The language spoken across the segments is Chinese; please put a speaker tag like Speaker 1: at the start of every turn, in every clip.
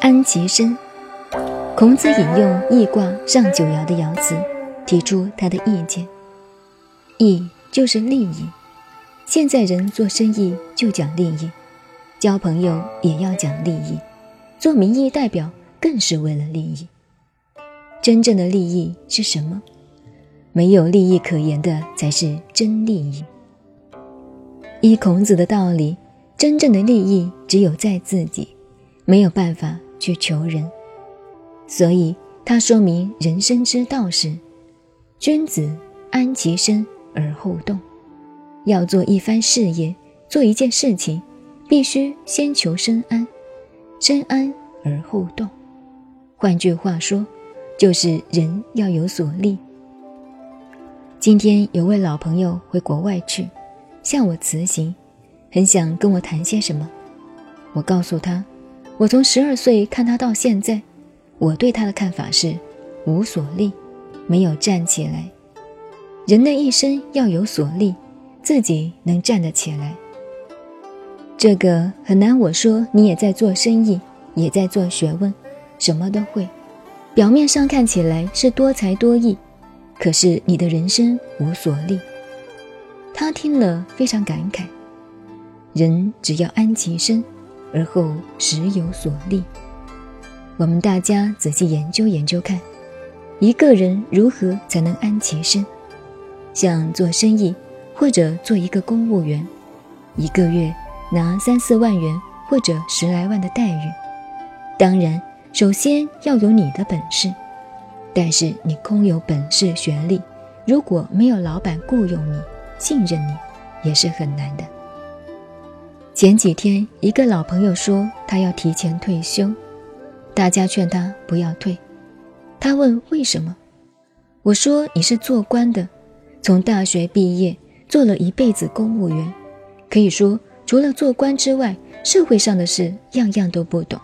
Speaker 1: 安其身。孔子引用易卦上九爻的爻辞，提出他的意见。义就是利益。现在人做生意就讲利益，交朋友也要讲利益，做民意代表更是为了利益。真正的利益是什么？没有利益可言的才是真利益。依孔子的道理，真正的利益只有在自己，没有办法去求人。所以他说明人生之道是：君子安其身而后动。要做一番事业，做一件事情，必须先求身安，身安而后动。换句话说，就是人要有所立。今天有位老朋友回国外去，向我辞行，很想跟我谈些什么。我告诉他，我从十二岁看他到现在，我对他的看法是无所立，没有站起来。人的一生要有所立。自己能站得起来，这个很难。我说你也在做生意，也在做学问，什么都会，表面上看起来是多才多艺，可是你的人生无所立。他听了非常感慨：人只要安其身，而后时有所立。我们大家仔细研究研究看，一个人如何才能安其身？像做生意。或者做一个公务员，一个月拿三四万元或者十来万的待遇。当然，首先要有你的本事，但是你空有本事、学历，如果没有老板雇佣你、信任你，也是很难的。前几天，一个老朋友说他要提前退休，大家劝他不要退。他问为什么？我说你是做官的，从大学毕业。做了一辈子公务员，可以说除了做官之外，社会上的事样样都不懂。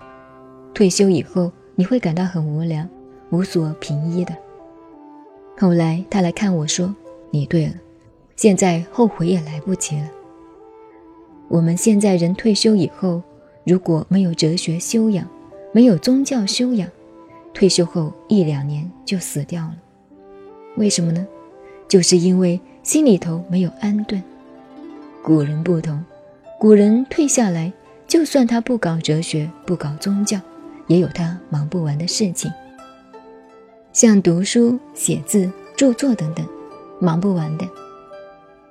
Speaker 1: 退休以后，你会感到很无聊，无所凭依的。后来他来看我说：“你对了，现在后悔也来不及了。我们现在人退休以后，如果没有哲学修养，没有宗教修养，退休后一两年就死掉了。为什么呢？就是因为。”心里头没有安顿。古人不同，古人退下来，就算他不搞哲学，不搞宗教，也有他忙不完的事情，像读书、写字、著作等等，忙不完的。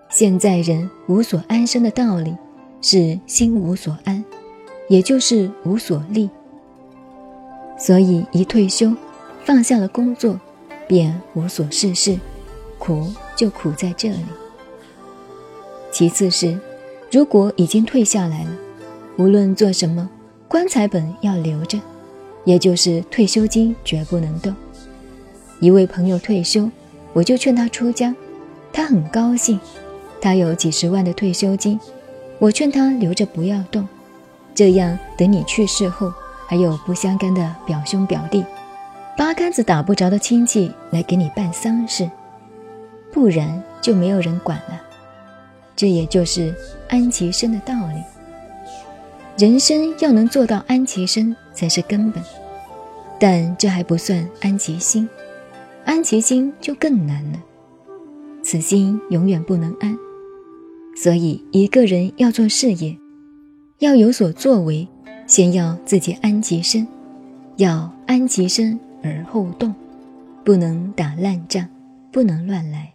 Speaker 1: 现在人无所安身的道理，是心无所安，也就是无所立。所以一退休，放下了工作，便无所事事，苦。就苦在这里。其次是，如果已经退下来了，无论做什么，棺材本要留着，也就是退休金绝不能动。一位朋友退休，我就劝他出家，他很高兴，他有几十万的退休金，我劝他留着不要动，这样等你去世后，还有不相干的表兄表弟，八竿子打不着的亲戚来给你办丧事。不然就没有人管了，这也就是安其身的道理。人生要能做到安其身才是根本，但这还不算安其心，安其心就更难了。此心永远不能安，所以一个人要做事业，要有所作为，先要自己安其身，要安其身而后动，不能打烂仗，不能乱来。